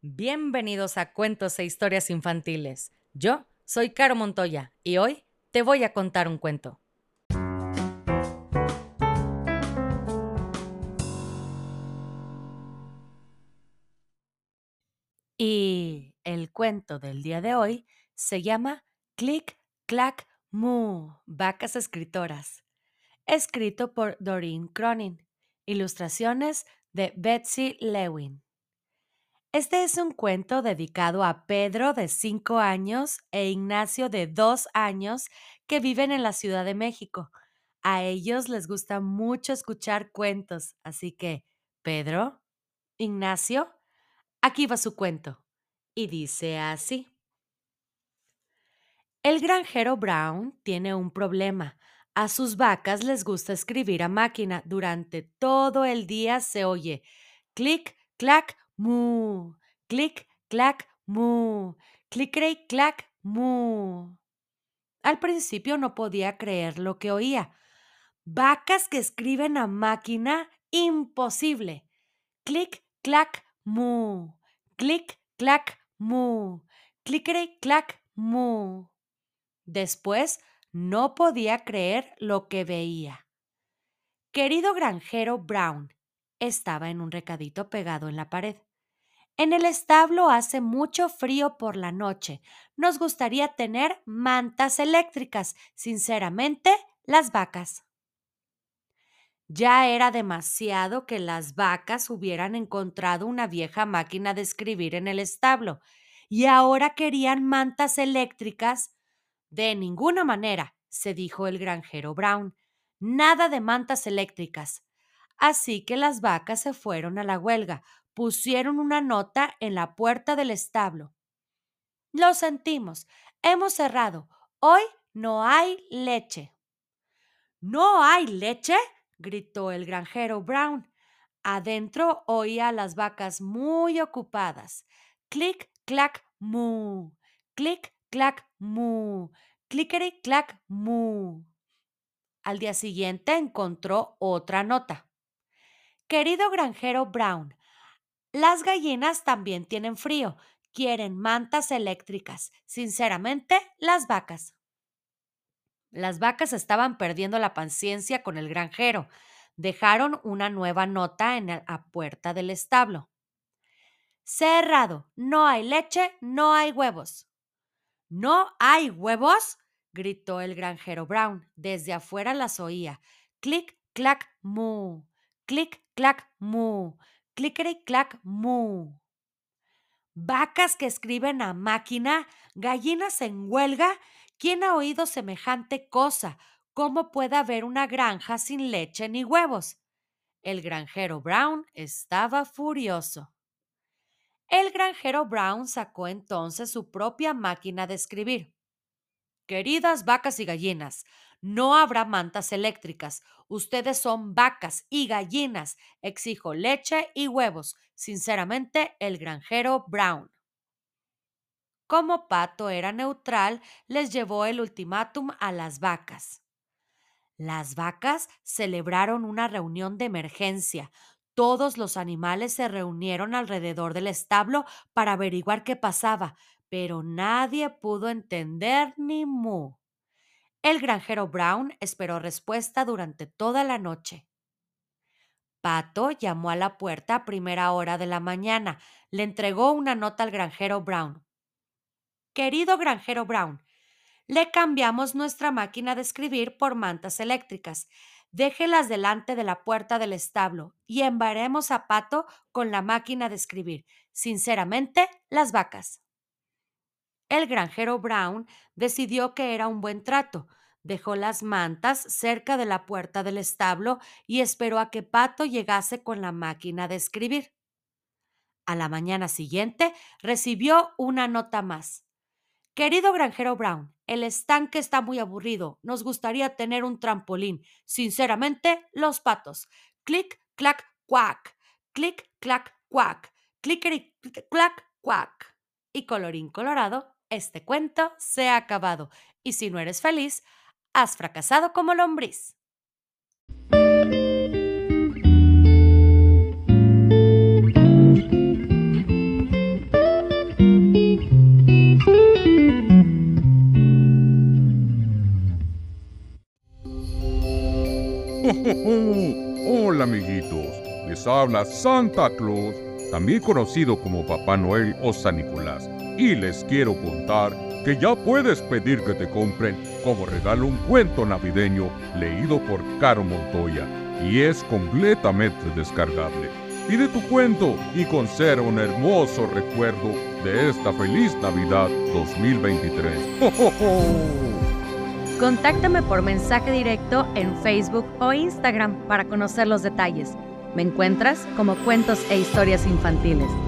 Bienvenidos a Cuentos e Historias Infantiles. Yo soy Caro Montoya y hoy te voy a contar un cuento. Y el cuento del día de hoy se llama Click, Clack, Moo, Vacas Escritoras, escrito por Doreen Cronin, ilustraciones de Betsy Lewin. Este es un cuento dedicado a Pedro de 5 años e Ignacio de 2 años que viven en la Ciudad de México. A ellos les gusta mucho escuchar cuentos, así que, Pedro, Ignacio, aquí va su cuento. Y dice así. El granjero Brown tiene un problema. A sus vacas les gusta escribir a máquina. Durante todo el día se oye clic, clac, mu, clic, clac, mu, clic, clac, mu. Al principio no podía creer lo que oía. Vacas que escriben a máquina, imposible. Clic, clac, mu, clic, clac, mu, clic, clac, mu. Después no podía creer lo que veía. Querido granjero Brown, estaba en un recadito pegado en la pared. En el establo hace mucho frío por la noche. Nos gustaría tener mantas eléctricas. Sinceramente, las vacas. Ya era demasiado que las vacas hubieran encontrado una vieja máquina de escribir en el establo y ahora querían mantas eléctricas. De ninguna manera, se dijo el granjero Brown. Nada de mantas eléctricas. Así que las vacas se fueron a la huelga, pusieron una nota en la puerta del establo. Lo sentimos, hemos cerrado. Hoy no hay leche. ¿No hay leche? gritó el granjero Brown. Adentro oía a las vacas muy ocupadas. Clic, clac, mu. Clic, clac, mu. Clickety, clac, mu. Al día siguiente encontró otra nota. Querido granjero Brown, las gallinas también tienen frío, quieren mantas eléctricas. Sinceramente, las vacas. Las vacas estaban perdiendo la paciencia con el granjero. Dejaron una nueva nota en la puerta del establo. Cerrado. No hay leche, no hay huevos. ¿No hay huevos? gritó el granjero Brown. Desde afuera las oía. Clic, clac, mu. Clic, clac, mu clickety clac mu. Vacas que escriben a máquina, gallinas en huelga. ¿Quién ha oído semejante cosa? ¿Cómo puede haber una granja sin leche ni huevos? El granjero Brown estaba furioso. El granjero Brown sacó entonces su propia máquina de escribir. Queridas vacas y gallinas, no habrá mantas eléctricas. Ustedes son vacas y gallinas. Exijo leche y huevos. Sinceramente, el granjero Brown. Como Pato era neutral, les llevó el ultimátum a las vacas. Las vacas celebraron una reunión de emergencia. Todos los animales se reunieron alrededor del establo para averiguar qué pasaba, pero nadie pudo entender ni mu. El granjero Brown esperó respuesta durante toda la noche. Pato llamó a la puerta a primera hora de la mañana. Le entregó una nota al granjero Brown. Querido granjero Brown, le cambiamos nuestra máquina de escribir por mantas eléctricas. Déjelas delante de la puerta del establo y enviaremos a Pato con la máquina de escribir. Sinceramente, las vacas. El granjero Brown decidió que era un buen trato. Dejó las mantas cerca de la puerta del establo y esperó a que Pato llegase con la máquina de escribir. A la mañana siguiente recibió una nota más. Querido granjero Brown, el estanque está muy aburrido. Nos gustaría tener un trampolín. Sinceramente, los patos. Clic, clac, cuac. Clic, clac, cuac. Clickety, clac, cuac. Y colorín colorado, este cuento se ha acabado y si no eres feliz, has fracasado como lombriz. Hola amiguitos, les habla Santa Claus, también conocido como Papá Noel o San Nicolás y les quiero contar que ya puedes pedir que te compren como regalo un cuento navideño leído por Caro Montoya y es completamente descargable. Pide tu cuento y conserva un hermoso recuerdo de esta feliz Navidad 2023. Contáctame por mensaje directo en Facebook o Instagram para conocer los detalles. Me encuentras como Cuentos e Historias Infantiles.